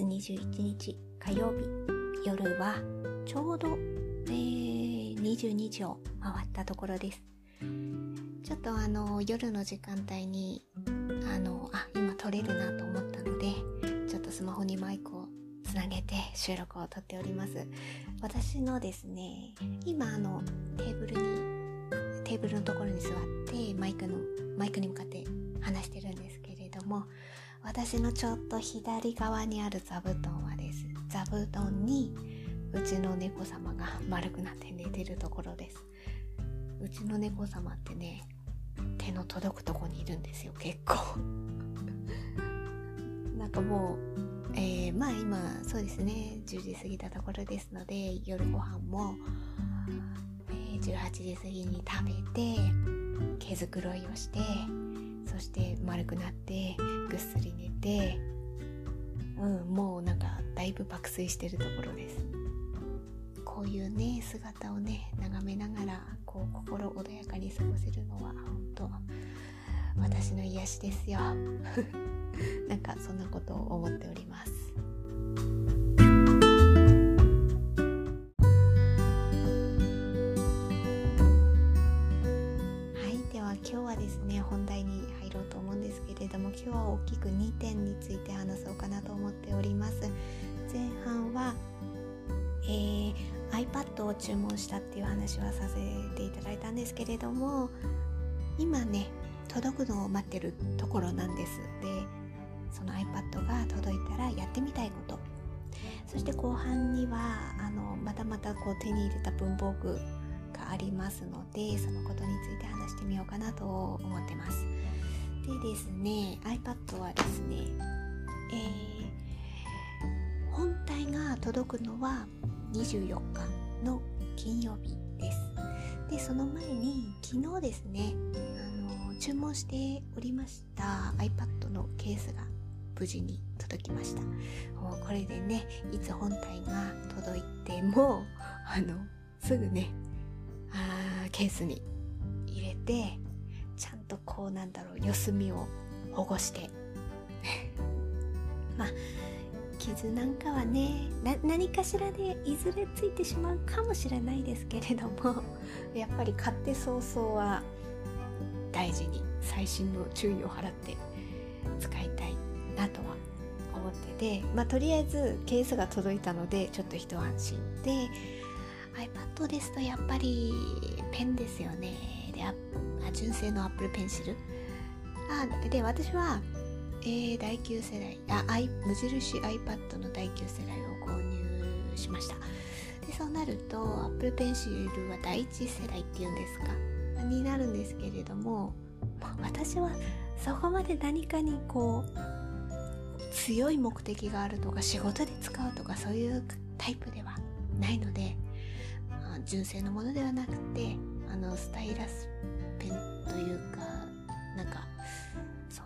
21日火曜日夜はちょうど、えー、22時を回ったところです。ちょっとあの夜の時間帯にあのあ今撮れるなと思ったのでちょっとスマホにマイクをつなげて収録を撮っております。私のですね今あのテーブルにテーブルのところに座ってマイクのマイクに向かって話してるんですけれども私のちょっと左側にある座布団はです。座布団にうちの猫様が丸くなって寝てるところです。うちの猫様ってね手の届くとこにいるんですよ結構。なんかもう、えー、まあ今そうですね10時過ぎたところですので夜ご飯も、えー、18時過ぎに食べて毛づくろいをしてそして丸くなってぐっすり寝てうんもうなんかだいぶ爆睡してるところです。こういうね姿をね眺めながらこう心穏やかに過ごせるのは本当私の癒しですよ。なんかそんなことを思っております。注文したっていう話はさせていただいたんですけれども今ね届くのを待ってるところなんです。でその iPad が届いたらやってみたいこと。そして後半にはあのまたまたこう手に入れた文房具がありますのでそのことについて話してみようかなと思ってます。でですね iPad はですね、えー、本体が届くのは24日の金曜日です。でその前に昨日ですねあの注文しておりました iPad のケースが無事に届きました。もうこれでねいつ本体が届いてもあのすぐねあーケースに入れてちゃんとこうなんだろう四隅を保護して。まあ傷なんかはね何かしらでいずれついてしまうかもしれないですけれども。やっぱり買って早々は大事に細心の注意を払って使いたいなとは思っててまあとりあえずケースが届いたのでちょっと一安心で iPad ですとやっぱりペンですよね。であ純正の Apple Pencil あで私は、えー、第9世代あ無印 iPad の第9世代を購入しました。でそうなると Apple Pencil は第1世代っていうんですか？になるんですけれども私はそこまで何かにこう強い目的があるとか仕事で使うとかそういうタイプではないので、あ、純正のものではなくてあのスタイラスペンというか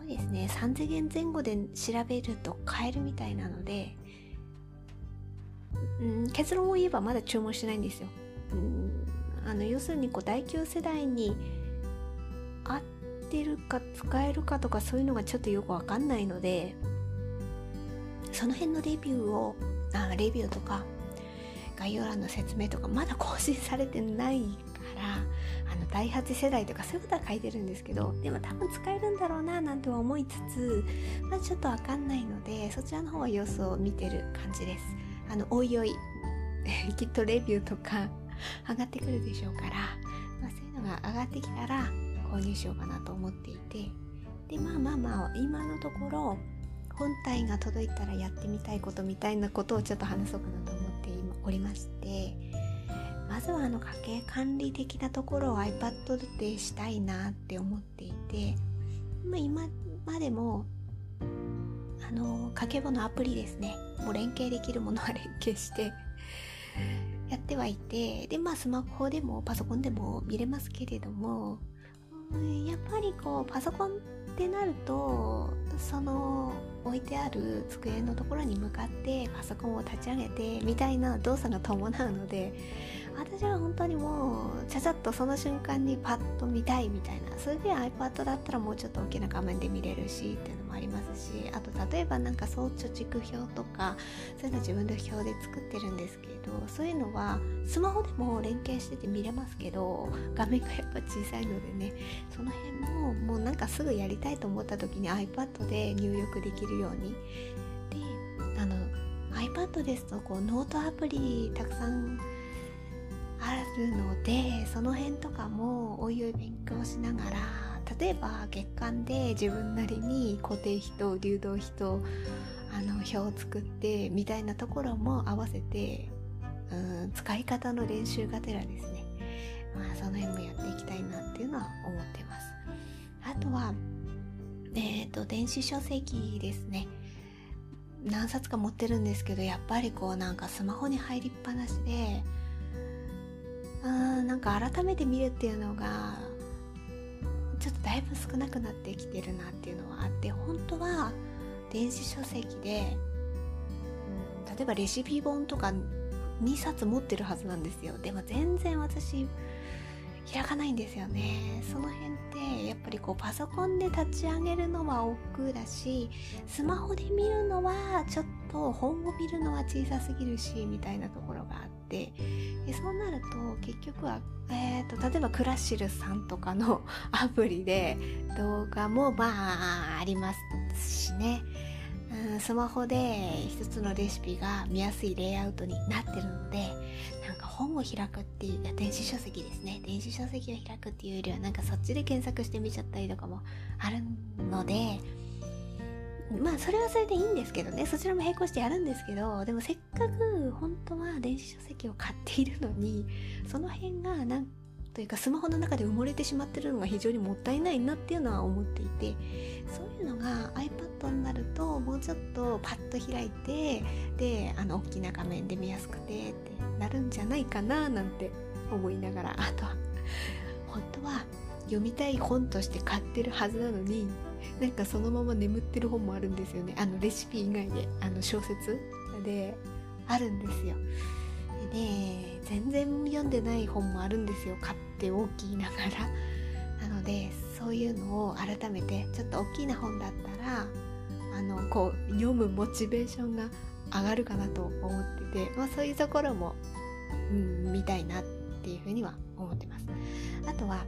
ですね3000前後で調べると買えるみたいなので、うん、結論を言えばまだ注文してないんですよ。うんあの要するにこう第9世代に合ってるか使えるかとかそういうのがちょっとよくわかんないのでその辺のレビューをあレビューとか概要欄の説明とかまだ更新されてないからあの第8世代とかそういうことは書いてるんですけどでも多分使えるんだろうななんては思いつつ、まあ、ちょっとわかんないのでそちらの方は様子を見てる感じです。あのおいおい きっとレビューとか上がってくるでしょうから、まあ、そういうのが上がってきたら購入しようかなと思っていて。でまあまあまあ今のところ本体が届いたらやってみたいことみたいなことをちょっと話そうかなと思っておりましてまずはあの家計管理的なところを iPad でしたいなって思っていて、まあ、今までもあの家計簿のアプリですね。もう連携できるものは連携して やってはいてでまあスマホでもパソコンでも見れますけれどもやっぱりこうパソコンってなるとその置いてある机のところに向かってパソコンを立ち上げてみたいな動作が伴うので私は本当にもうちゃちゃっとその瞬間にパッと見たいみたいなそれで iPad だったらもうちょっと大きな画面で見れるしってありますしあと例えばなんか総貯蓄表とかそういうの自分で表で作ってるんですけどそういうのはスマホでも連携してて見れますけど画面がやっぱ小さいのでねその辺ももうなんかすぐやりたいと思った時に iPad で入力できるように。であの iPad ですとこうノートアプリたくさんあるのでその辺とかもおいおい勉強しながら例えば月間で自分なりに固定費と流動費とあの表を作ってみたいなところも合わせてうん使い方の練習がてらですね、まあ、その辺もやっていきたいなっていうのは思ってます。あとはえっ、ー、と電子書籍ですね。何冊か持ってるんですけどやっぱりこうなんかスマホに入りっぱなしであーなんか改めて見るっていうのがちょっとだいぶ少なくなってきてるなっていうのはあって本当は電子書籍で、うん、例えばレシピ本とか2冊持ってるはずなんですよ。でも全然私開かないんですよね。その辺ってやっぱりこうパソコンで立ち上げるのは億劫だしスマホで見るのはちょっと本を見るのは小さすぎるしみたいなところってでそうなると結局は、えーと、例えばクラシルさんとかの アプリで動画もまあありますしね。うん、スマホで一つのレシピが見やすいレイアウトになってるのでなんか本を開くっていう電子書籍ですね。電子書籍を開くっていうよりはなんかそっちで検索してみちゃったりとかもあるのでまあそれはそれでいいんですけどね。そちらも並行してやるんですけどでもせっかく本当は電子書籍を買っているのにその辺がなんというかスマホの中で埋もれてしまってるのが非常にもったいないなっていうのは思っていてそういうのが iPad になるともうちょっとパッと開いてであの大きな画面で見やすくてってなるんじゃないかななんて思いながらあとは本当は読みたい本として買ってるはずなのになんかそのまま眠ってる本もあるんですよね。あのレシピ以外であの小説であるんですよ。で全然読んでない本もあるんですよ。買って大きいながら。なのでそういうのを改めてちょっと大きな本だったらあのこう読むモチベーションが上がるかなと思ってて、まあ、そういうところも、うん、見たいなっていうふうには思ってます。あとは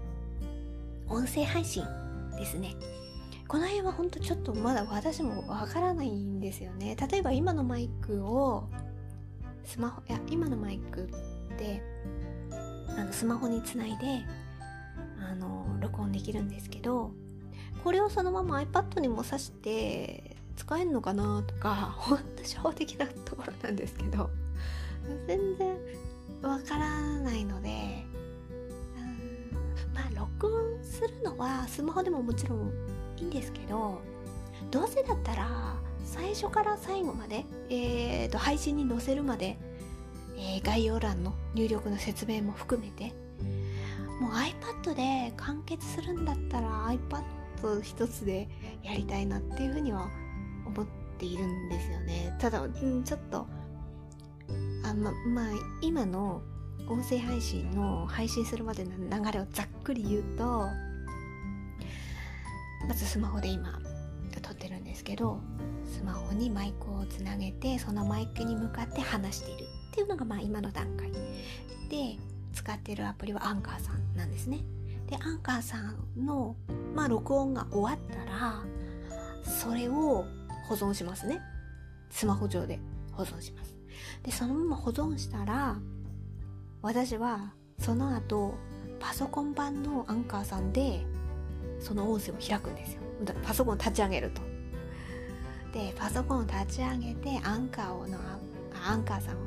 音声配信ですね。この辺は本当ちょっとまだ私もわからないんですよね。例えば今のマイクをスマホいや今のマイクってあのスマホにつないであの録音できるんですけどこれをそのまま iPad にも挿して使えるのかなとかほんと初歩的なところなんですけど全然わからないのでまあ録音するのはスマホでももちろんいいんですけどどうせだったら最初から最後まで、えーと、配信に載せるまで、えー、概要欄の入力の説明も含めてもう iPad で完結するんだったら iPad 一つでやりたいなっていうふうには思っているんですよね。ただ、うん、ちょっとあままあ今の音声配信の配信するまでの流れをざっくり言うとまずスマホで今撮ってるんですけどスマホにマイクをつなげてそのマイクに向かって話しているっていうのがまあ今の段階。で使ってるアプリはアンカーさんなんですね。でアンカーさんのまあ録音が終わったらそれを保存しますね。スマホ上で保存します。でそのまま保存したら私はその後パソコン版のアンカーさんでその音声を開くんですよ。パソコンを立ち上げると。でパソコンを立ち上げてアンカーをのアンカーさんの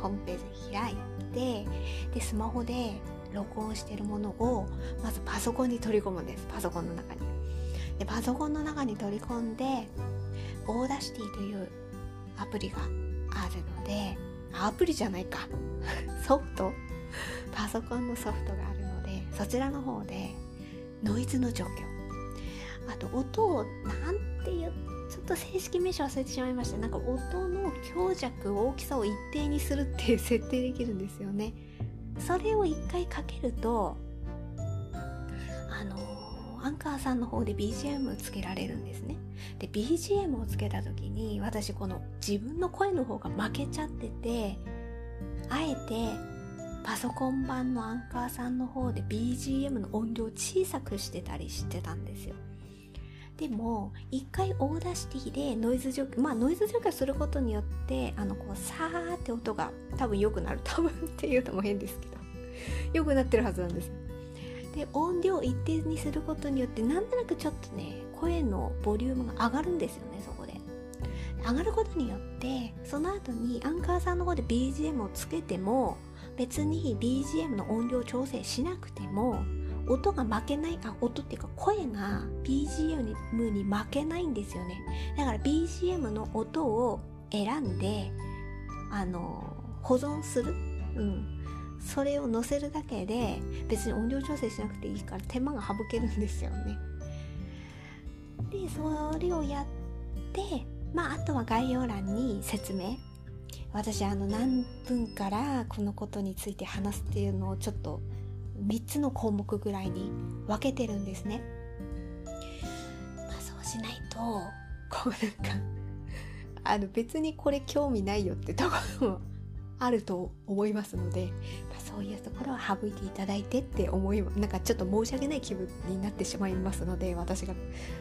ホームページ開いてでスマホで録音してるものをまずパソコンに取り込むんです。パソコンの中に。でパソコンの中に取り込んで Audacity というアプリがあるのでアプリじゃないか。ソフト。パソコンのソフトがあるのでそちらの方でノイズの状況あと音をなんて言ちょっと正式名称忘れてしまいましたなんか音の強弱大きさを一定にするっていう設定できるんですよね。それを一回かけるとあのアンカーさんの方で BGM つけられるんですね。で BGM をつけた時に私この自分の声の方が負けちゃっててあえてパソコン版のアンカーさんの方で BGM の音量小さくしてたりしてたんですよ。でも一回 Audacity でノイズ除去まあノイズ除去することによってあのこうさーって音が多分良くなる。多分っていうのも変ですけど。良くなってるはずなんです。で音量一定にすることによってなんとなくちょっとね声のボリュームが上がるんですよねそこで。上がることによってその後にアンカーさんの方で BGM をつけても別に BGM の音量調整しなくても音が負けないあ音っていうか声が BGM に負けないんですよね。だから BGM の音を選んであの保存する。うん。それを載せるだけで別に音量調整しなくていいから手間が省けるんですよね。でそれをやってまああとは概要欄に説明私あの何分からこのことについて話すっていうのをちょっと3つの項目ぐらいに分けてるんですね。まあそうしないとこうなんかあの別にこれ興味ないよってところもあると思いますので、まあ、そういうところは省いていただいてって思いなんかちょっと申し訳ない気分になってしまいますので私が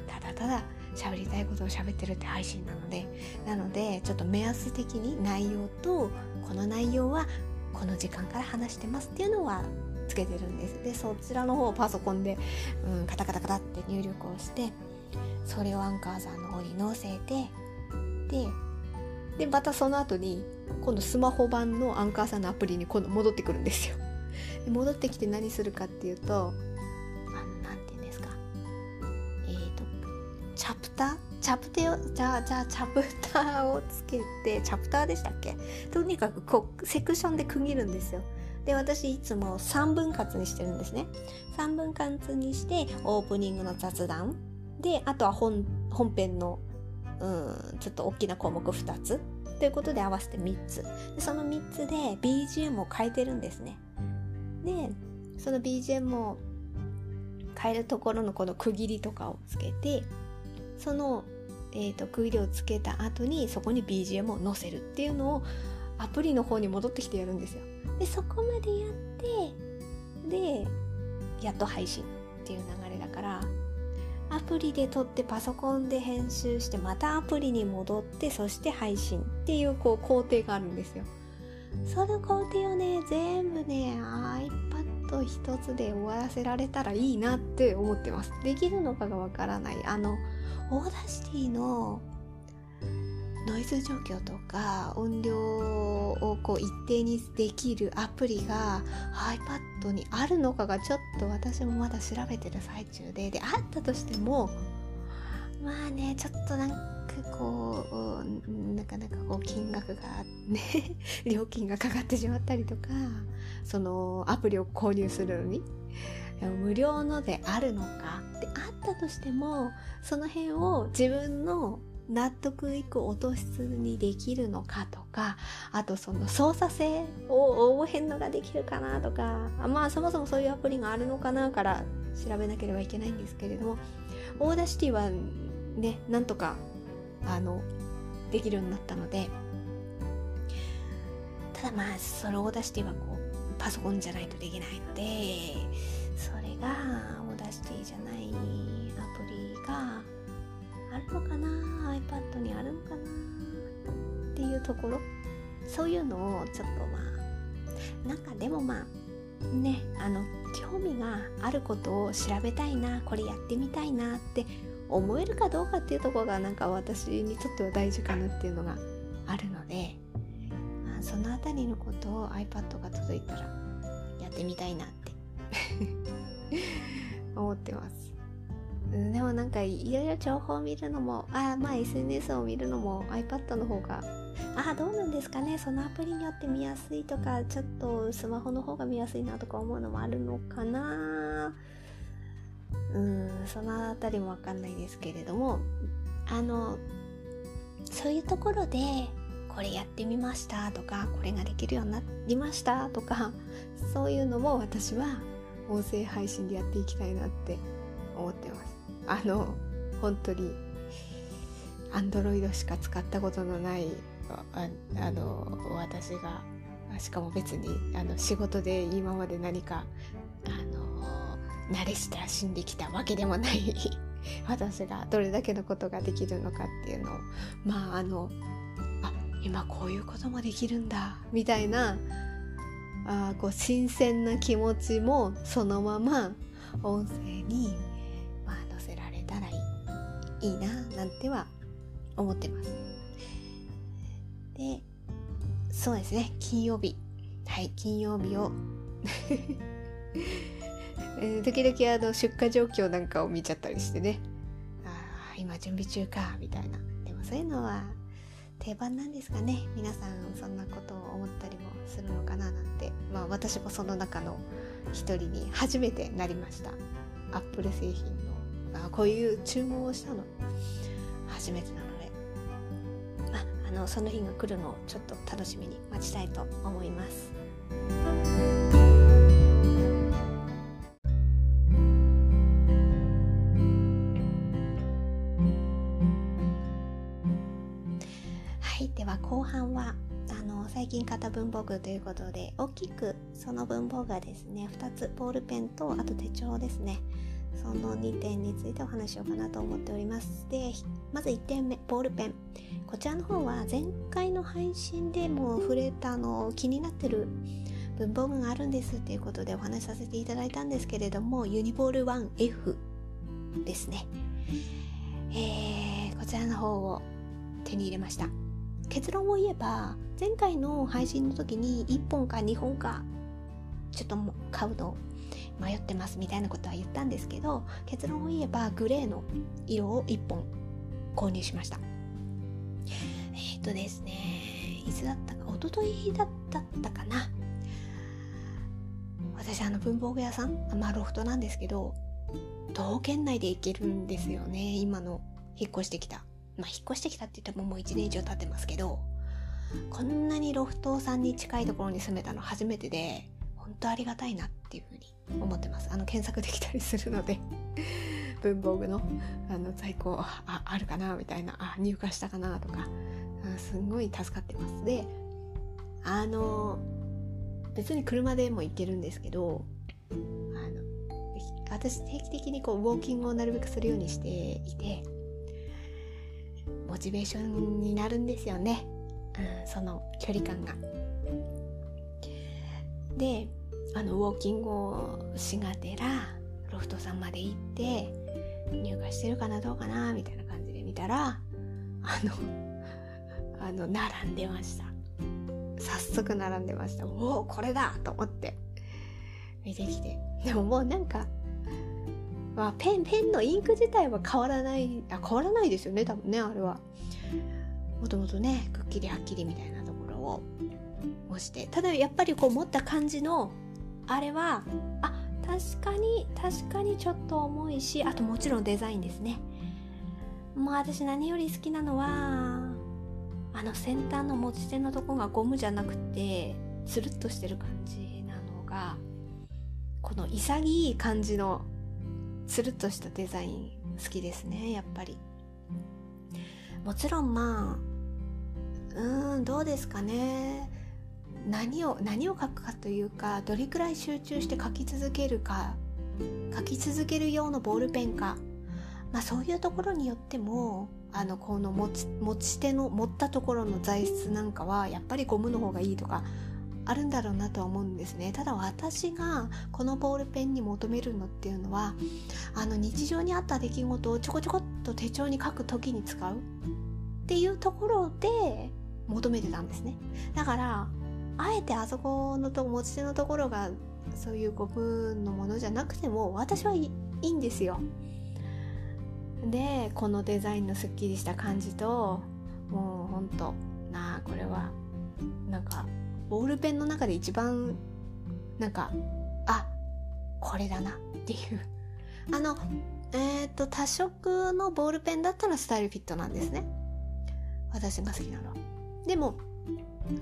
ただただ喋りたいことを喋ってるって配信なのでなのでちょっと目安的に内容とこの内容はこの時間から話してますっていうのはつけてるんです。でそちらの方をパソコンで、うん、カタカタカタって入力をしてそれをアンカーさんの方に載せてででまたその後に今度スマホ版のアンカーさんのアプリに今度戻ってくるんですよ。で戻ってきて何するかっていうとあなんて言うんですか。えっ、ー、とチャプター？チャプテをじゃあじゃあチャプターをつけてチャプターでしたっけ？とにかくこうセクションで区切るんですよ。で私いつも3分割にしてるんですね。3分割にしてオープニングの雑談。であとは本本編のうんちょっと大きな項目2つ。ということで合わせて3つ。でその3つで BGM を変えてるんですね。でその BGM を変えるところのこの区切りとかをつけてその、えーと、と区切りをつけた後にそこに BGM を載せるっていうのをアプリの方に戻ってきてやるんですよ。でそこまでやってでやっと配信っていう流れだからアプリで撮ってパソコンで編集してまたアプリに戻ってそして配信っていうこう工程があるんですよ。その工程をね全部ね iPad 一つで終わらせられたらいいなって思ってます。できるのかがわからない。あの Audacity のノイズ状況とか音量をこう一定にできるアプリが iPad にあるのかがちょっと私もまだ調べてる最中でであったとしてもまあねちょっとなんかこうなかなかこう金額がね 料金がかかってしまったりとかそのアプリを購入するのに無料のであるのかであったとしてもその辺を自分の納得いく音質にできるのかとかあとその操作性を覚えんのができるかなとかまあそもそもそういうアプリがあるのかなから調べなければいけないんですけれども Audacity はねなんとかあのできるようになったのでただまあその Audacity はこうパソコンじゃないとできないのでそれが Audacity じゃないアプリがあるのかな？iPad にあるのかな？っていうところ？そういうのをちょっとまあなんかでもまあねあの興味があることを調べたいなこれやってみたいなって思えるかどうかっていうところがなんか私にとっては大事かなっていうのがあるので、まあ、その辺りのことを iPad が届いたらやってみたいなって 思ってます。でもなんかいろいろ情報を見るのもあまあ SNS を見るのも iPad の方があどうなんですかねそのアプリによって見やすいとかちょっとスマホの方が見やすいなとか思うのもあるのかな。うんそのあたりもわかんないですけれども。あのそういうところでこれやってみましたとかこれができるようになりましたとかそういうのも私は音声配信でやっていきたいなって思ってます。あの本当にアンドロイドしか使ったことのないああの私がしかも別にあの仕事で今まで何かあの慣れ親しんできたわけでもない 私がどれだけのことができるのかっていうのをまああのあ今こういうこともできるんだみたいなあこう新鮮な気持ちもそのまま音声に、いいななんては思ってます。でそうですね。金曜日。はい金曜日を、時々あの出荷状況なんかを見ちゃったりしてね。ああ今準備中かみたいな。でもそういうのは定番なんですかね。皆さんそんなことを思ったりもするのかななんて。まあ私もその中の一人に初めてなりました。アップル製品のあこういう注文をしたの。初めてなので、あ、あのその日が来るのをちょっと楽しみに待ちたいと思います。はいでは後半はあの最近買った文房具ということで大きくその文房具がですね2つボールペンとあと手帳ですね。その2点についてお話しようかなと思っております。でまず1点目ボールペン。こちらの方は前回の配信でも触れたの気になってる文房具があるんですっていうことでお話しさせていただいたんですけれどもユニボール 1F ですね。えー、こちらの方を手に入れました。結論を言えば前回の配信の時に1本か2本かちょっと買うの迷ってますみたいなことは言ったんですけど結論を言えばグレーの色を1本購入しました。えー、とですねいつだったか一昨日だったかな。私あの文房具屋さんまあロフトなんですけど道県内で行けるんですよね今の引っ越してきた。まあ、引っ越してきたって言ってももう1年以上経ってますけどこんなにロフトさんに近いところに住めたの初めてで本当ありがたいなっていうふうに思ってます。あの検索できたりするので。文房具のあの在庫ああるかな？みたいな。あ入荷したかな？とか。すんごい助かってます。であの別に車でも行けるんですけどあの私定期的にこうウォーキングをなるべくするようにしていてモチベーションになるんですよね、うん、その距離感が。であのウォーキングをしがてらロフトさんまで行って入荷してるかなどうかなみたいな感じで見たらあのあの並んでました。早速並んでました。おおこれだと思って見てきて。でももうなんかまあ、ペンペンのインク自体は変わらないあ変わらないですよね多分ねあれは。もともとねくっきりはっきりみたいなところを押して。ただやっぱりこう持った感じのあれはあ確かに確かにちょっと重いしあともちろんデザインですね。もう私何より好きなのはあの先端の持ち手のとこがゴムじゃなくてつるっとしてる感じなのがこの潔い感じのつるっとしたデザイン好きですねやっぱり。もちろんまあうーんどうですかね。何を何を書くかというかどれくらい集中して書き続けるか書き続ける用のボールペンか。まあそういうところによってもあのこの持ち持ち手の持ったところの材質なんかはやっぱりゴムの方がいいとかあるんだろうなとは思うんですね。ただ私がこのボールペンに求めるのっていうのはあの日常にあった出来事をちょこちょこっと手帳に書く時に使うっていうところで求めてたんですね。だからあえてあそこのと持ち手のところがそういうゴムのものじゃなくても私はいいんですよ。でこのデザインのすっきりした感じともうほんとなあこれはなんかボールペンの中で一番なんかあこれだなっていう。あのえっ、ー、と多色のボールペンだったらスタイルフィットなんですね。私が好きなのでも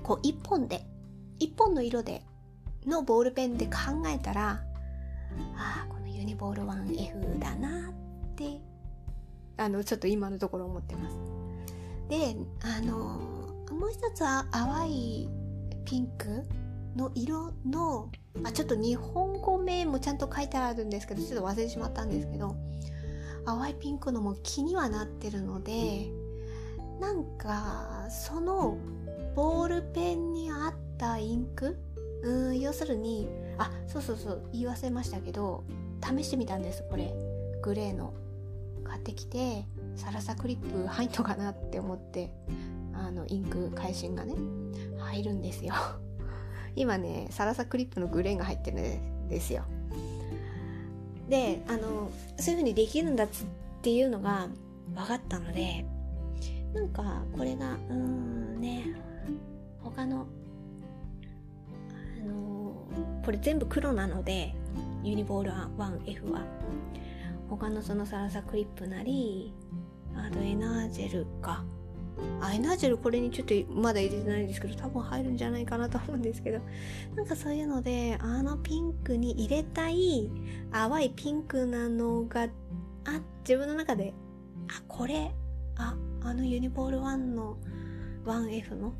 こう一本で一本の色でのボールペンで考えたらああこのユニボール 1F だなってあのちょっと今のところ思ってます。であのもう一つは淡いピンクの色のあちょっと日本語名もちゃんと書いてあるんですけどちょっと忘れてしまったんですけど淡いピンクのも気にはなってるのでなんかそのボールペンに合ったインク？うん要するにあそうそうそう言い忘れましたけど試してみたんですこれ。グレーの。買ってきてサラサクリップ入んのかなって思ってあのインク会心がね入るんですよ。今ねサラサクリップのグレーが入ってるんですよ。であのそういう風にできるんだっていうのが分かったのでなんかこれがうーんね他ののこれ全部黒なのでユニボール 1F は。他のそのサラサクリップなりあとエナージェルか。あエナージェルこれにちょっとまだ入れてないんですけど多分入るんじゃないかなと思うんですけど。なんかそういうのであのピンクに入れたい淡いピンクなのがあ自分の中であこれああのユニボール1の 1F の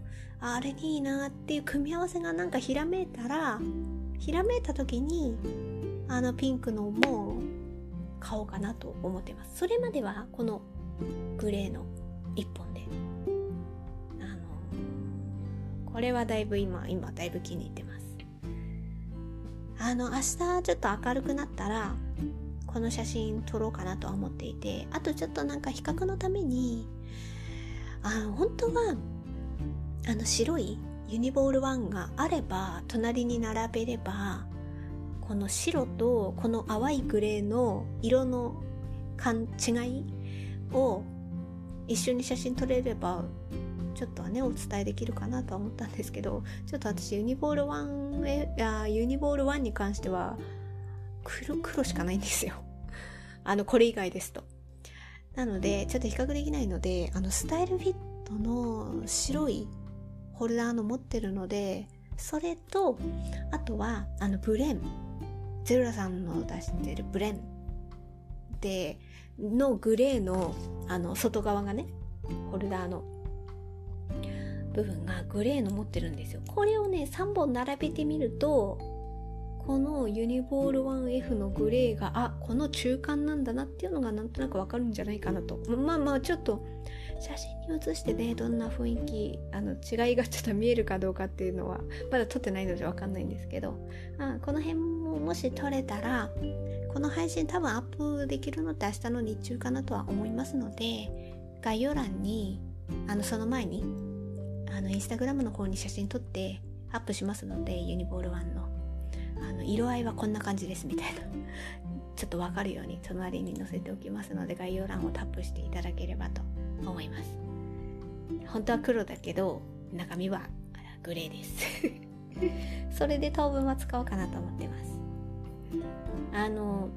あれにいいなっていう組み合わせがなんかひらめいたらひらめいた時にあのピンクのも買おうかなと思ってます。それまではこのグレーの1本で。あのこれはだいぶ今今だいぶ気に入ってます。あの明日ちょっと明るくなったらこの写真撮ろうかなとは思っていてあとちょっとなんか比較のためにあ本当はあの白いユニボール1があれば隣に並べればこの白とこの淡いグレーの色の違いを一緒に写真撮れればちょっとはねお伝えできるかなとは思ったんですけどちょっと私ユニボール1へあユニボール1に関しては黒黒しかないんですよ。あのこれ以外ですと。なのでちょっと比較できないのであのスタイルフィットの白いホルダーの持ってるのでそれとあとはあのブレン。ゼルラさんの出してるブレン。でのグレーのあの外側がねホルダーの。部分がグレーの持ってるんですよ。これをね3本並べてみるとこのユニボール 1F のグレーがあこの中間なんだなっていうのがなんとなくわかるんじゃないかなと。まあまあちょっと写真に写してねどんな雰囲気あの違いがちょっと見えるかどうかっていうのはまだ撮ってないのでわかんないんですけどあこの辺ももし撮れたらこの配信多分アップできるのって明日の日中かなとは思いますので概要欄にあのその前にあのインスタグラムの方に写真撮ってアップしますのでユニボール1の。あの色合いはこんな感じですみたいな。ちょっとわかるように隣に載せておきますので概要欄をタップしていただければと思います。本当は黒だけど中身はグレーです。それで当分は使おうかなと思ってます。あの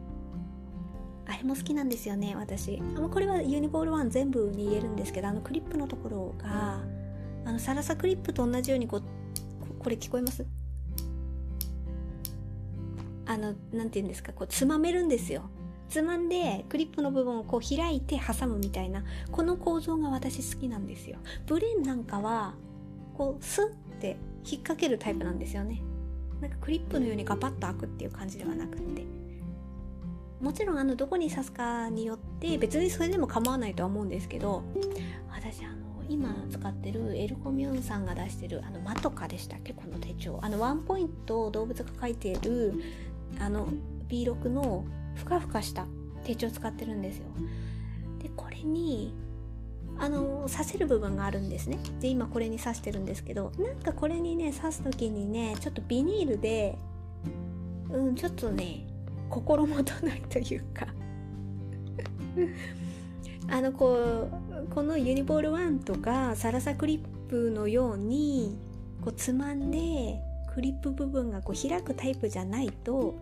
あれも好きなんですよね私。あこれはユニボール1全部に言えるんですけどあのクリップのところがあのサラサクリップと同じようにこうこれ聞こえます？あの何て言うんですか？こうつまめるんですよ。つまんでクリップの部分をこう開いて挟むみたいなこの構造が私好きなんですよ。ブレンなんかはこうスッて引っ掛けるタイプなんですよね。なんかクリップのようにガパッと開くっていう感じではなくって。もちろんあのどこに刺すかによって別にそれでも構わないとは思うんですけど私あの今使ってるエルコミューンさんが出してるあのマトカでしたっけ？この手帳。あのワンポイント動物が書いてるあの B6 のふかふかした手帳使ってるんですよ。でこれにあの刺せる部分があるんですね。で今これに刺してるんですけどなんかこれにね刺す時にねちょっとビニールでうんちょっとね心もとないというか。あのこうこのユニボール1とかサラサクリップのようにこうつまんでクリップ部分がこう開くタイプじゃないと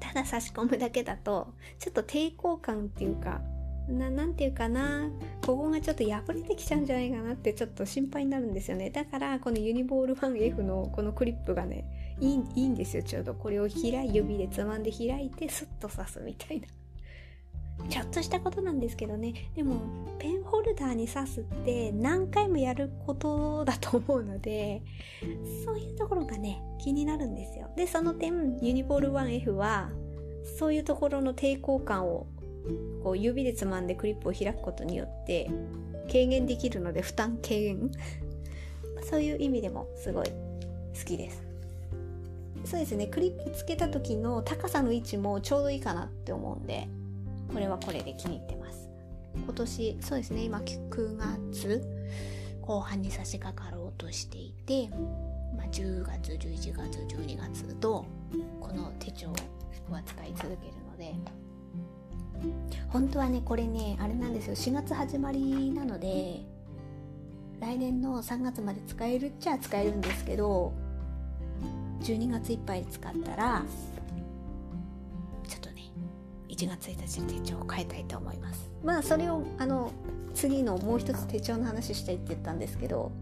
ただ差し込むだけだとちょっと抵抗感っていうかな何て言うかなここがちょっと破れてきちゃうんじゃないかなってちょっと心配になるんですよね。だからこのユニボール 1F のこのクリップがねいいいいんですよ。ちょうどこれを開い指でつまんで開いてスッと刺すみたいな。ちょっとしたことなんですけどね。でもペンホルダーに刺すって何回もやることだと思うのでそういうところがね気になるんですよ。でその点ユニボール 1F はそういうところの抵抗感をこう指でつまんでクリップを開くことによって軽減できるので負担軽減。そういう意味でもすごい好きです。そうですね。クリップつけた時の高さの位置もちょうどいいかなって思うんで。これはこれで気に入ってます。今年そうですね今9月後半に差し掛かろうとしていて、まあ、10月11月12月とこの手帳は使い続けるので本当はねこれねあれなんですよ。4月始まりなので来年の3月まで使えるっちゃ使えるんですけど12月いっぱい使ったら1月1日に手帳を変えたいと思います。まあそれをあの次のもう一つ手帳の話したいって言ったんですけど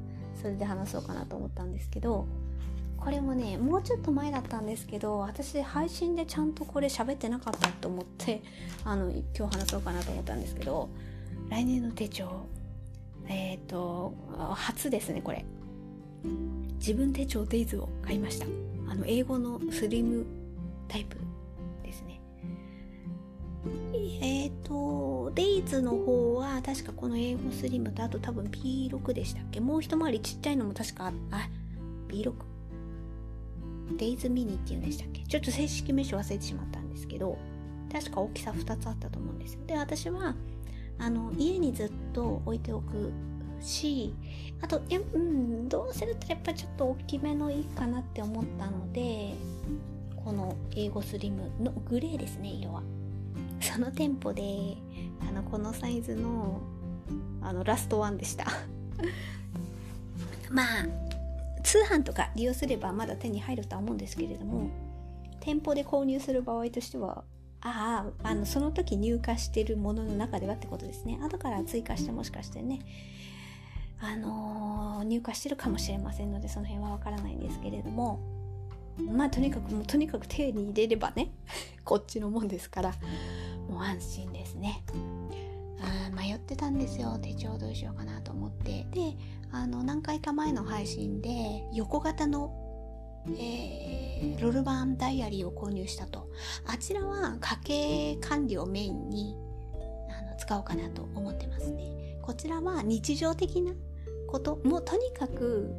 それで話そうかなと思ったんですけどこれもねもうちょっと前だったんですけど私配信でちゃんとこれ喋ってなかったと思ってあの今日話そうかなと思ったんですけど来年の手帳えっ、ー、と初ですねこれ。自分手帳デイズを買いました。あの英語のスリムタイプ。えっ、ー、とデイズの方は確かこの英語スリムとあと多分 P6 でしたっけ？もう一回りちっちゃいのも確かあ B6 デイズミニっていうんでしたっけ？ちょっと正式名称忘れてしまったんですけど確か大きさ2つあったと思うんですよ。で私はあの家にずっと置いておくしあとや、うん、どうせだったらやっぱちょっと大きめのいいかなって思ったのでこの英語スリムのグレーですね色は。その店舗であのこのサイズのあのラストワンでした。まあ通販とか利用すればまだ手に入るとは思うんですけれども店舗で購入する場合としてはあああのその時入荷してるものの中ではってことですね。後から追加してもしかしてねあのー、入荷してるかもしれませんのでその辺はわからないんですけれどもまあとにかくもうとにかく手に入れればね こっちのもんですからもう安心ですね。あ迷ってたんですよ。手帳どうしようかなと思って。であの何回か前の配信で横型の、えー、ロルバンダイアリーを購入したと。あちらは家計管理をメインにあの使おうかなと思ってますね。こちらは日常的なこと。もうとにかく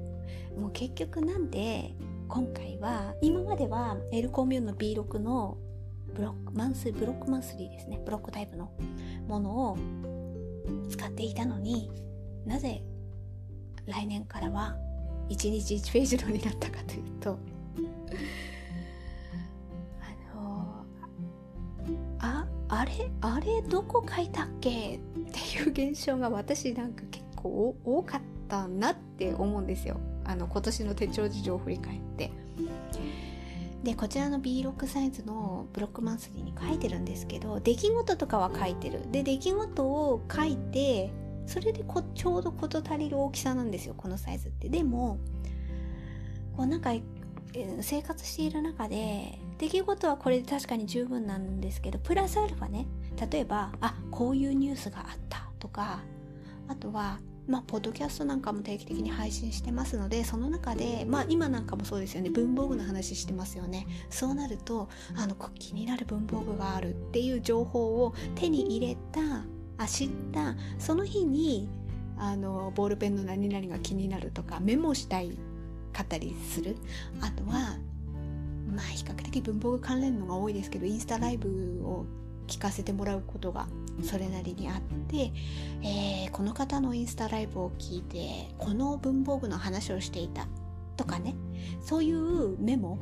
もう結局なんで今回は今まではエルコミューンの B6 のブロックマンスリーブロックマンスリーですね。ブロックタイプのものを使っていたのになぜ来年からは1日1ページのになったかというと あのああれあれどこ書いたっけ？っていう現象が私なんか結構多かったなって思うんですよ。あの今年の手帳事情を振り返って。でこちらの B6 サイズのブロックマンスリーに書いてるんですけど出来事とかは書いてる。で出来事を書いてそれでこちょうど事足りる大きさなんですよこのサイズって。でもこうなんか生活している中で出来事はこれで確かに十分なんですけどプラスアルファね。例えばあこういうニュースがあったとかあとはまあ、ポッドキャストなんかも定期的に配信してますのでその中で、まあ、今なんかもそうですよね。文房具の話してますよね。そうなるとあの気になる文房具があるっていう情報を手に入れたあ知ったその日にあのボールペンの何々が気になるとかメモしたいかったりする。あとはまあ比較的文房具関連のが多いですけどインスタライブを聞かせてもらうことがそれなりにあって、えー、この方のインスタライブを聞いてこの文房具の話をしていたとかねそういうメモ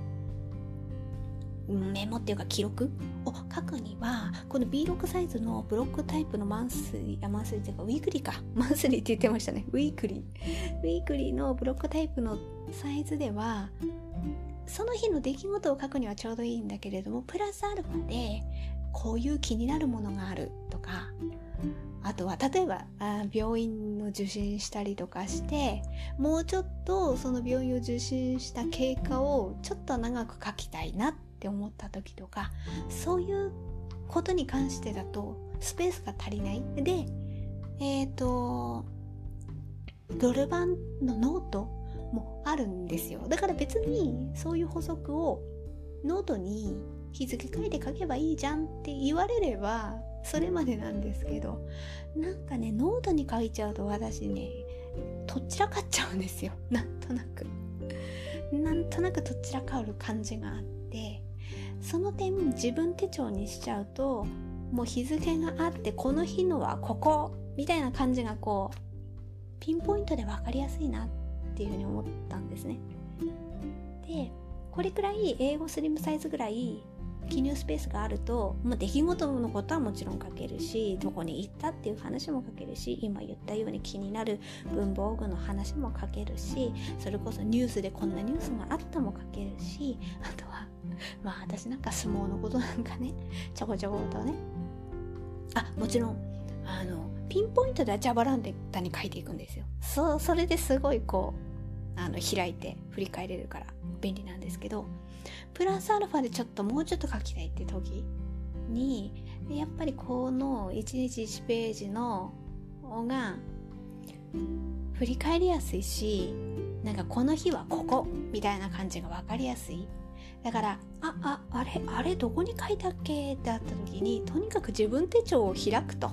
メモっていうか記録を書くにはこの B6 サイズのブロックタイプのマンスリーあマンスリーっていうかウィークリーか。マンスリーって言ってましたね。ウィークリー。ウィークリーのブロックタイプのサイズではその日の出来事を書くにはちょうどいいんだけれどもプラスアルファでこういう気になるものがあるとかあとは例えば病院の受診したりとかしてもうちょっとその病院を受診した経過をちょっと長く書きたいなって思った時とかそういうことに関してだとスペースが足りない。でえっ、ー、とドット版のノートもあるんですよ。だから別にそういう補足をノートに日付書いて書けばいいじゃんって言われればそれまでなんですけどなんかねノートに書いちゃうと私ねとっちらかっちゃうんですよ。なんとなく。なんとなくとっちらかる感じがあってその点ジブン手帳にしちゃうともう日付があってこの日のはここみたいな感じがこうピンポイントで分かりやすいなっていうふうに思ったんですね。でこれくらい英語スリムサイズぐらい記入スペースがあると、まあ、出来事のことはもちろん書けるしどこに行ったっていう話も書けるし今言ったように気になる文房具の話も書けるしそれこそニュースでこんなニュースがあったも書けるしあとはまあ私なんか相撲のことなんかねちょこちょことね。あもちろんあのピンポイントでジャバランデタに書いていくんですよ。そそれですごいこうあの開いて振り返れるから便利なんですけどプラスアルファでちょっともうちょっと書きたいって時にやっぱりこの1日1ページのが振り返りやすいしなんかこの日はここみたいな感じが分かりやすい。だからあああれあれどこに書いたっけってあった時にとにかく自分手帳を開くと。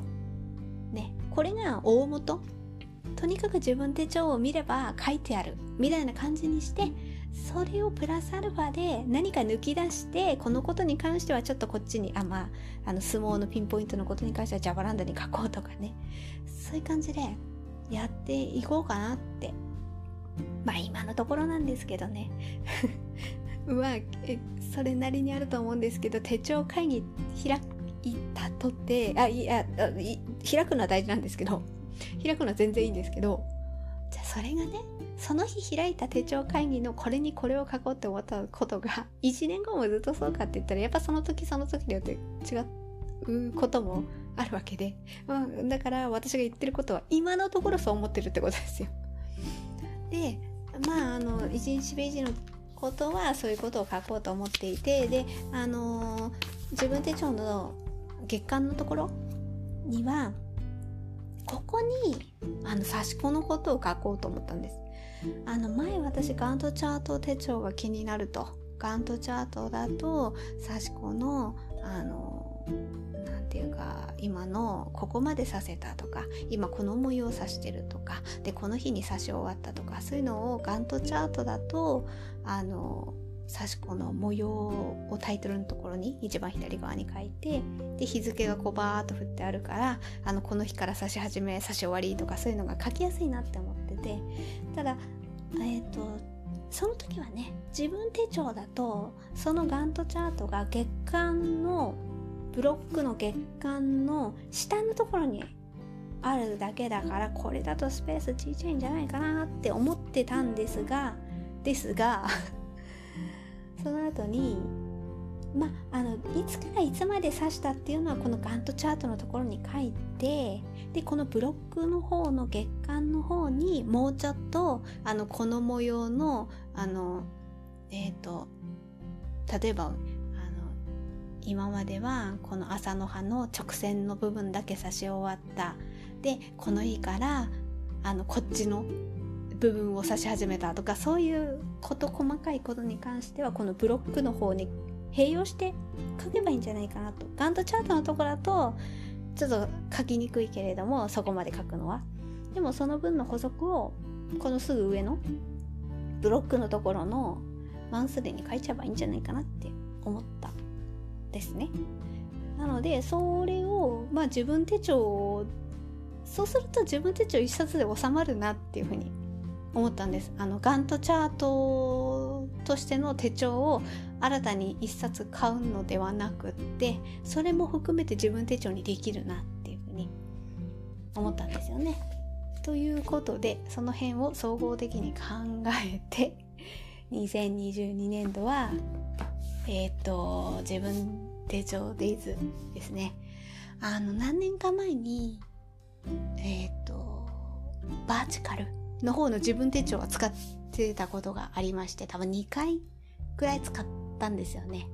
ねこれが大元。とにかく自分手帳を見れば書いてある。みたいな感じにしてそれをプラスアルファで何か抜き出してこのことに関してはちょっとこっちにあまああの相撲のピンポイントのことに関してはジャバランダに書こうとかね。そういう感じでやっていこうかなって。まあ今のところなんですけどね。まあそれなりにあると思うんですけど手帳会議開いたとてあいや開くのは大事なんですけど開くのは全然いいんですけどそれがねその日開いた手帳会議のこれにこれを書こうって思ったことが 1年後もずっとそうかって言ったらやっぱその時その時によって違うこともあるわけで、まあ、だから私が言ってることは今のところそう思ってるってことですよ。でまああの1日ページのことはそういうことを書こうと思っていてであの自分手帳の月間のところにはここにあの差し子のことを書こうと思ったんです。あの前私ガントチャート手帳が気になると。ガントチャートだと差し子のあの何て言うか今のここまでさせたとか今この模様を指してるとかでこの日に刺し終わったとかそういうのをガントチャートだとあの刺し子の模様をタイトルのところに一番左側に書いてで日付がこうバーっと振ってあるからあのこの日から刺し始め刺し終わりとかそういうのが書きやすいなって思ってて。ただえっ、ー、とその時はね自分手帳だとそのガントチャートが月間のブロックの月間の下のところにあるだけだからこれだとスペースちっちゃいんじゃないかなって思ってたんですがですがその後にまあのいつからいつまで指したっていうのはこのガントチャートのところに書いてでこのブロックの方の月間の方にもうちょっとあのこの模様のあのえっ、ー、と例えばあの今まではこの朝の葉の直線の部分だけ刺し終わった。でこの日からあのこっちの部分を指し始めたとかそういうこと細かいことに関してはこのブロックの方に併用して書けばいいんじゃないかなと。ガントチャートのとこだとちょっと書きにくいけれどもそこまで書くのは。でもその分の補足をこのすぐ上のブロックのところのマンスデに書いちゃえばいいんじゃないかなって思ったですね。なのでそれをまあ自分手帳をそうすると自分手帳一冊で収まるなっていうふうに思ったんですあのガントチャートとしての手帳を新たに1冊買うのではなくってそれも含めて自分手帳にできるなっていうふうに思ったんですよね。ということでその辺を総合的に考えて2022年度はえっ、ー、と自分手帳デイズですねあの何年か前にえっ、ー、とバーチカルの方の自分手帳は使ってたことがありまして多分2回ぐらい使ったんですよね。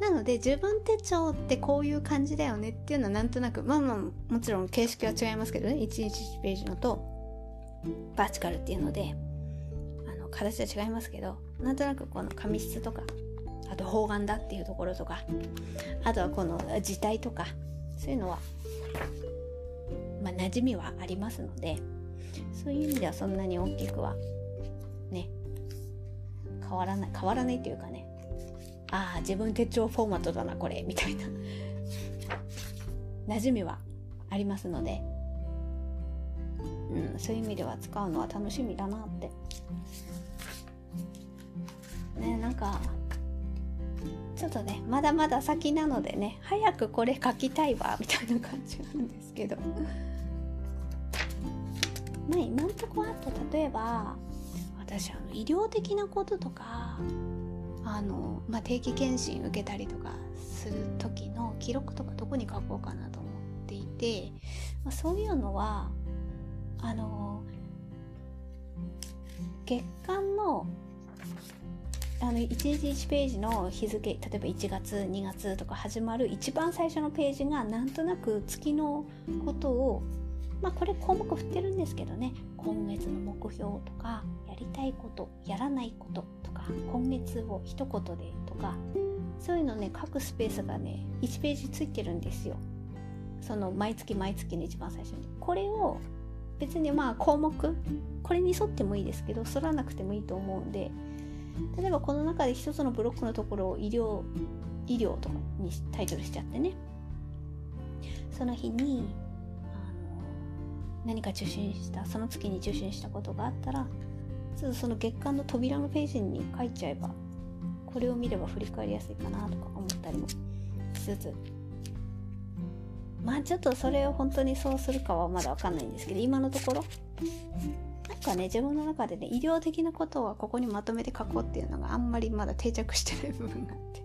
なので自分手帳ってこういう感じだよねっていうのはなんとなくまあまあもちろん形式は違いますけどね。1日1ページのとバーチカルっていうのであの形は違いますけどなんとなくこの紙質とかあと方眼だっていうところとかあとはこの字体とかそういうのはまあ馴染みはありますのでそういう意味ではそんなに大きくはね変わらない変わらないっていうかね。ああ自分手帳フォーマットだなこれみたいな。馴染みはありますので、うん、そういう意味では使うのは楽しみだなって。ねなんかちょっとねまだまだ先なのでね早くこれ書きたいわみたいな感じなんですけど。まあ今んとこあった例えば私あの医療的なこととかあの、まあ、定期検診受けたりとかする時の記録とかどこに書こうかなと思っていて、まあ、そういうのはあの月間のあの1日1ページの日付例えば1月2月とか始まる一番最初のページがなんとなく月のことをまあこれ項目振ってるんですけどね。今月の目標とかやりたいことやらないこととか今月を一言でとかそういうのね書くスペースがね1ページついてるんですよ。その毎月毎月の一番最初に。これを別にまあ項目これに沿ってもいいですけど沿らなくてもいいと思うんで例えばこの中で一つのブロックのところを医療医療とかにタイトルしちゃってね。その日に何か受診したその月に受診したことがあったらちょっとその月間の扉のページに書いちゃえばこれを見れば振り返りやすいかなとか思ったりもしつつ。まあちょっとそれを本当にそうするかはまだ分かんないんですけど今のところなんかね自分の中でね医療的なことはここにまとめて書こうっていうのがあんまりまだ定着してない部分があって。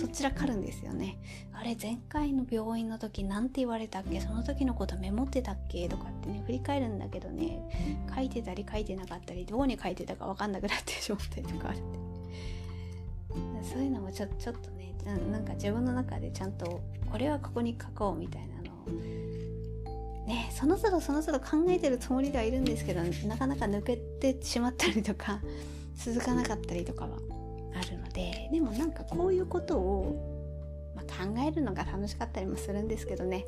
どちらかるんですよね。あれ前回の病院の時何て言われたっけ？その時のことメモってたっけ？とかってね振り返るんだけどね。書いてたり書いてなかったりどこに書いてたか分かんなくなってしまったりとかあるってそういうのもちょちょっとねなんか自分の中でちゃんとこれはここに書こうみたいなのを。ねその都度その都度考えてるつもりではいるんですけどなかなか抜けてしまったりとか続かなかったりとかはあるのででもなんかこういうことを、まあ、考えるのが楽しかったりもするんですけどね。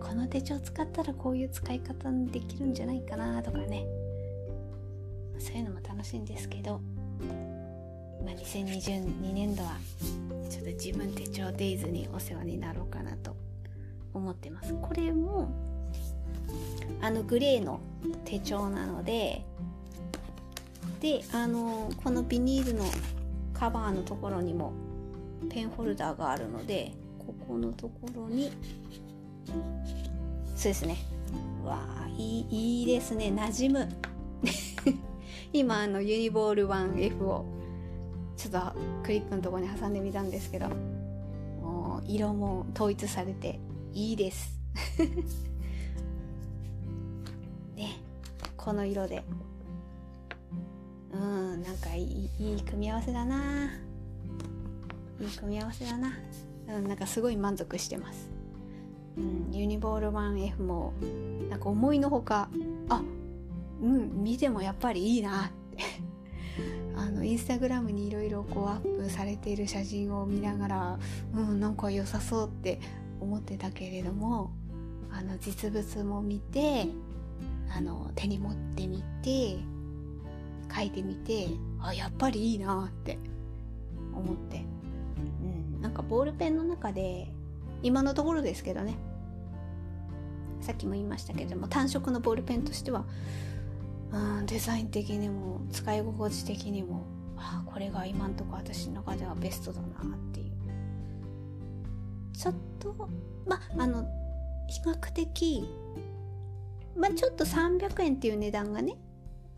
この手帳使ったらこういう使い方できるんじゃないかなとかね。そういうのも楽しいんですけど、まあ、2022年度はちょっと自分手帳デイズにお世話になろうかなと思ってます。これもあのグレーの手帳なのでであのこのビニールのカバーのところにもペンホルダーがあるのでここのところにそうですね。わあいいいいですね。馴染む。今あのユニボール 1F をちょっとクリップのところに挟んでみたんですけどもう色も統一されていいです。ねこの色で。うんなんかいいいい組み合わせだな。いい組み合わせだな。うんなんかすごい満足してます。うんユニボール 1F もなんか思いのほかあうん見てもやっぱりいいな。っ てあのインスタグラムにいろいろこうアップされている写真を見ながらうんなんか良さそうって思ってたけれどもあの実物も見てあの手に持ってみて書いてみてあやっぱりいいなって思って、うん、なんかボールペンの中で今のところですけどね。さっきも言いましたけども単色のボールペンとしては、うん、デザイン的にも使い心地的にもあこれが今んとこ私の中ではベストだなっていう。ちょっとまあの比較的まあちょっと300円っていう値段がね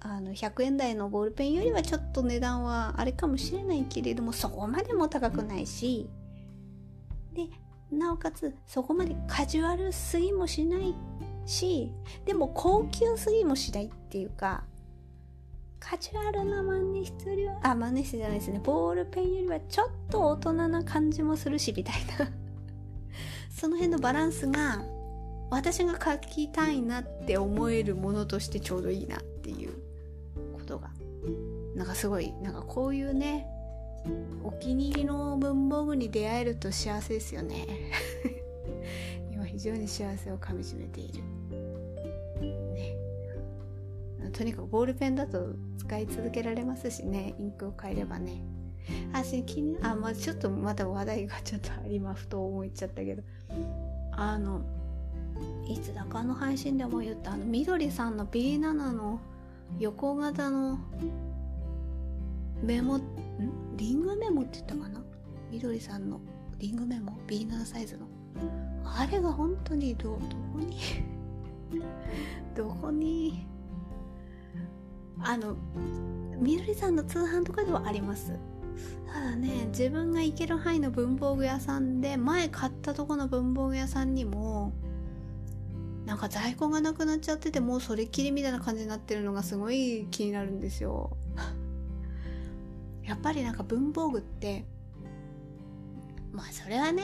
あの100円台のボールペンよりはちょっと値段はあれかもしれないけれどもそこまでも高くないしでなおかつそこまでカジュアルすぎもしないしでも高級すぎもしないっていうかカジュアルな万年筆よりはあ万年筆じゃないですね。ボールペンよりはちょっと大人な感じもするしみたいな。その辺のバランスが私が書きたいなって思えるものとしてちょうどいいなっていう。なんかすごいなんかこういうねお気に入りの文房具に出会えると幸せですよね。今非常に幸せをかみしめている。ね。とにかくボールペンだと使い続けられますしねインクを変えればね。あし気にあまあちょっとまた話題がちょっと今ふと思いちゃったけど。あのいつだかの配信でも言ったあのみどりさんの B7 の横型のメモん。リングメモって言ったかな？みどりさんのリングメモ？B7 サイズの？あれが本当にどどこに？どこに？あのみどりさんの通販とかではあります。ただね自分が行ける範囲の文房具屋さんで前買ったとこの文房具屋さんにもなんか在庫がなくなっちゃっててもうそれっきりみたいな感じになってるのがすごい気になるんですよやっぱりなんか文房具ってまあそれはね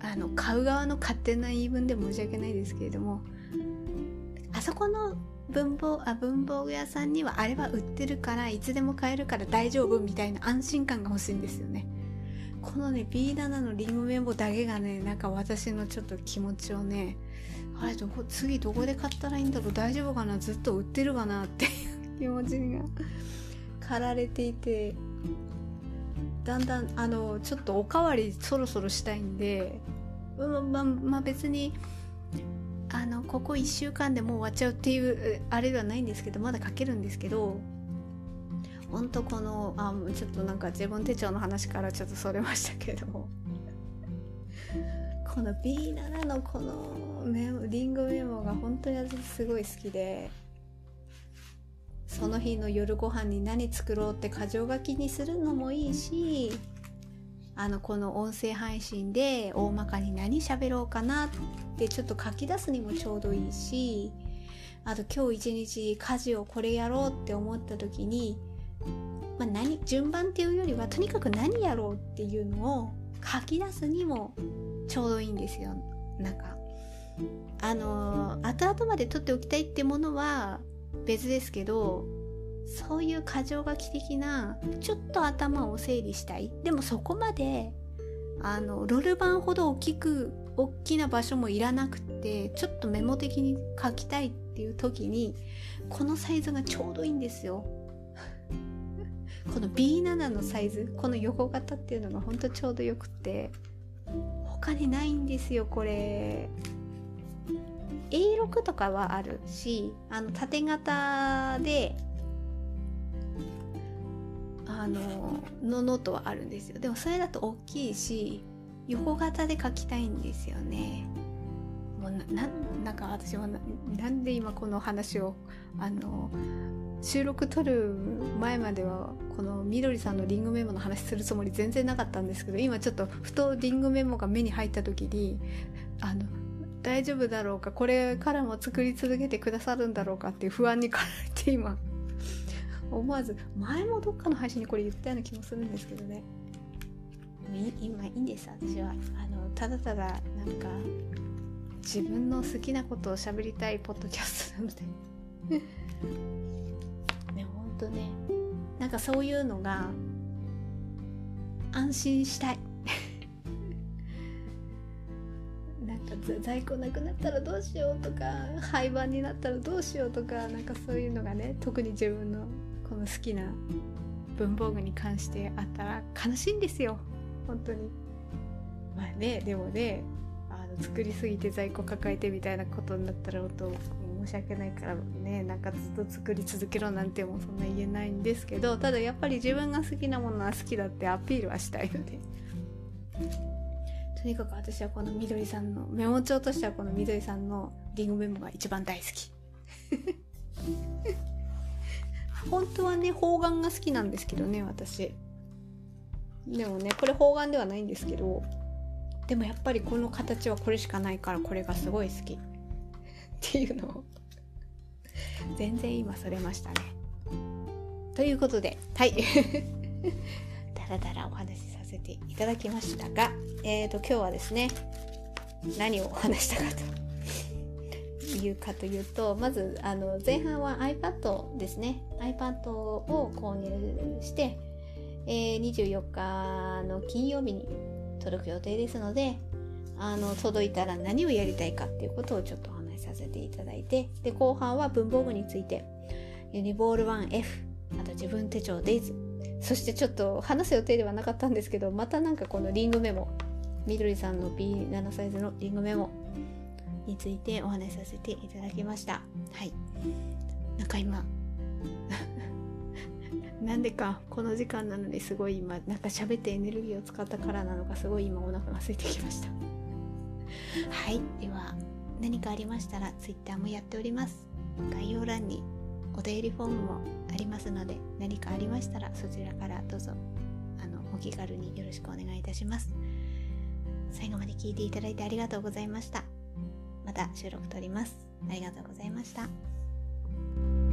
あの買う側の勝手な言い分で申し訳ないですけれどもあそこの文房あ文房具屋さんにはあれは売ってるからいつでも買えるから大丈夫みたいな安心感が欲しいんですよね。このね B7 のリングメモだけがねなんか私のちょっと気持ちをねあれどこ次どこで買ったらいいんだろう大丈夫かなずっと売ってるかなっていう気持ちが駆られていてだんだんあのちょっとおかわりそろそろしたいんで、まままあ別にあのここ1週間でもう終わっちゃうっていうあれではないんですけどまだ書けるんですけどほんとこのあちょっとなんか自分手帳の話からちょっとそれましたけど この B7 のこのメモリングメモが本当に私すごい好きでその日の夜ご飯に何作ろうって箇条書きにするのもいいしあのこの音声配信で大まかに何喋ろうかなってちょっと書き出すにもちょうどいいしあと今日一日家事をこれやろうって思った時に、まあ何、順番っていうよりはとにかく何やろうっていうのを書き出すにもちょうどいいんですよ。なんかあの後々まで取っておきたいってものは別ですけどそういう箇条書き的なちょっと頭を整理したい。でもそこまであのロール板ほど大きく大きな場所もいらなくてちょっとメモ的に書きたいっていう時にこのサイズがちょうどいいんですよ。この B7 のサイズこの横型っていうのがほんとちょうどよくて他にないんですよこれ。A6 とかはあるしあの縦型であののノートはあるんですよ。でもそれだと大きいし横型で書きたいんですよね。もうななんか私はなんで今この話をあの収録撮る前まではこのみどりさんのリングメモの話するつもり全然なかったんですけど今ちょっとふとリングメモが目に入った時にあの大丈夫だろうか？これからも作り続けてくださるんだろうかっていう不安に駆られて今。思わず前もどっかの配信にこれ言ったような気もするんですけどね。今いいんです私は。あのただただなんか自分の好きなことを喋りたいポッドキャストなので。ねほんとね。なんかそういうのが安心したい。在庫なくなったらどうしようとか廃盤になったらどうしようとかなんかそういうのがね特に自分のこの好きな文房具に関してあったら悲しいんですよ。本当に。まあねでもねあの作りすぎて在庫抱えてみたいなことになったら本当申し訳ないからねなんかずっと作り続けろなんてもそんな言えないんですけどただやっぱり自分が好きなものは好きだってアピールはしたいのでとにかく私はこのみどりさんのメモ帳としてはこのみどりさんのリンゴメモが一番大好き。本当はね方眼が好きなんですけどね私。でもねこれ方眼ではないんですけどでもやっぱりこの形はこれしかないからこれがすごい好き。っていうのを全然今それましたね。ということではい。だらだらお話しさせていただきましたがえーと今日はですね何をお話したかというかというとまずあの前半は iPad ですね。iPad を購入して、えー、24日の金曜日に届く予定ですのであの届いたら何をやりたいかっていうことをちょっとお話しさせていただいてで後半は文房具についてユニボール 1F あと自分手帳デイズそしてちょっと話す予定ではなかったんですけどまたなんかこのリングメモみどりさんの B7 サイズのリングメモについてお話しさせていただきました。はい。なんか今 なんでかこの時間なのにすごい今なんか喋ってエネルギーを使ったからなのかすごい今お腹が空いてきました。はい。では何かありましたら Twitter もやっております。概要欄にお手入りフォームもありますので何かありましたらそちらからどうぞあのお気軽によろしくお願いいたします。最後まで聞いていただいてありがとうございました。また収録撮ります。ありがとうございました。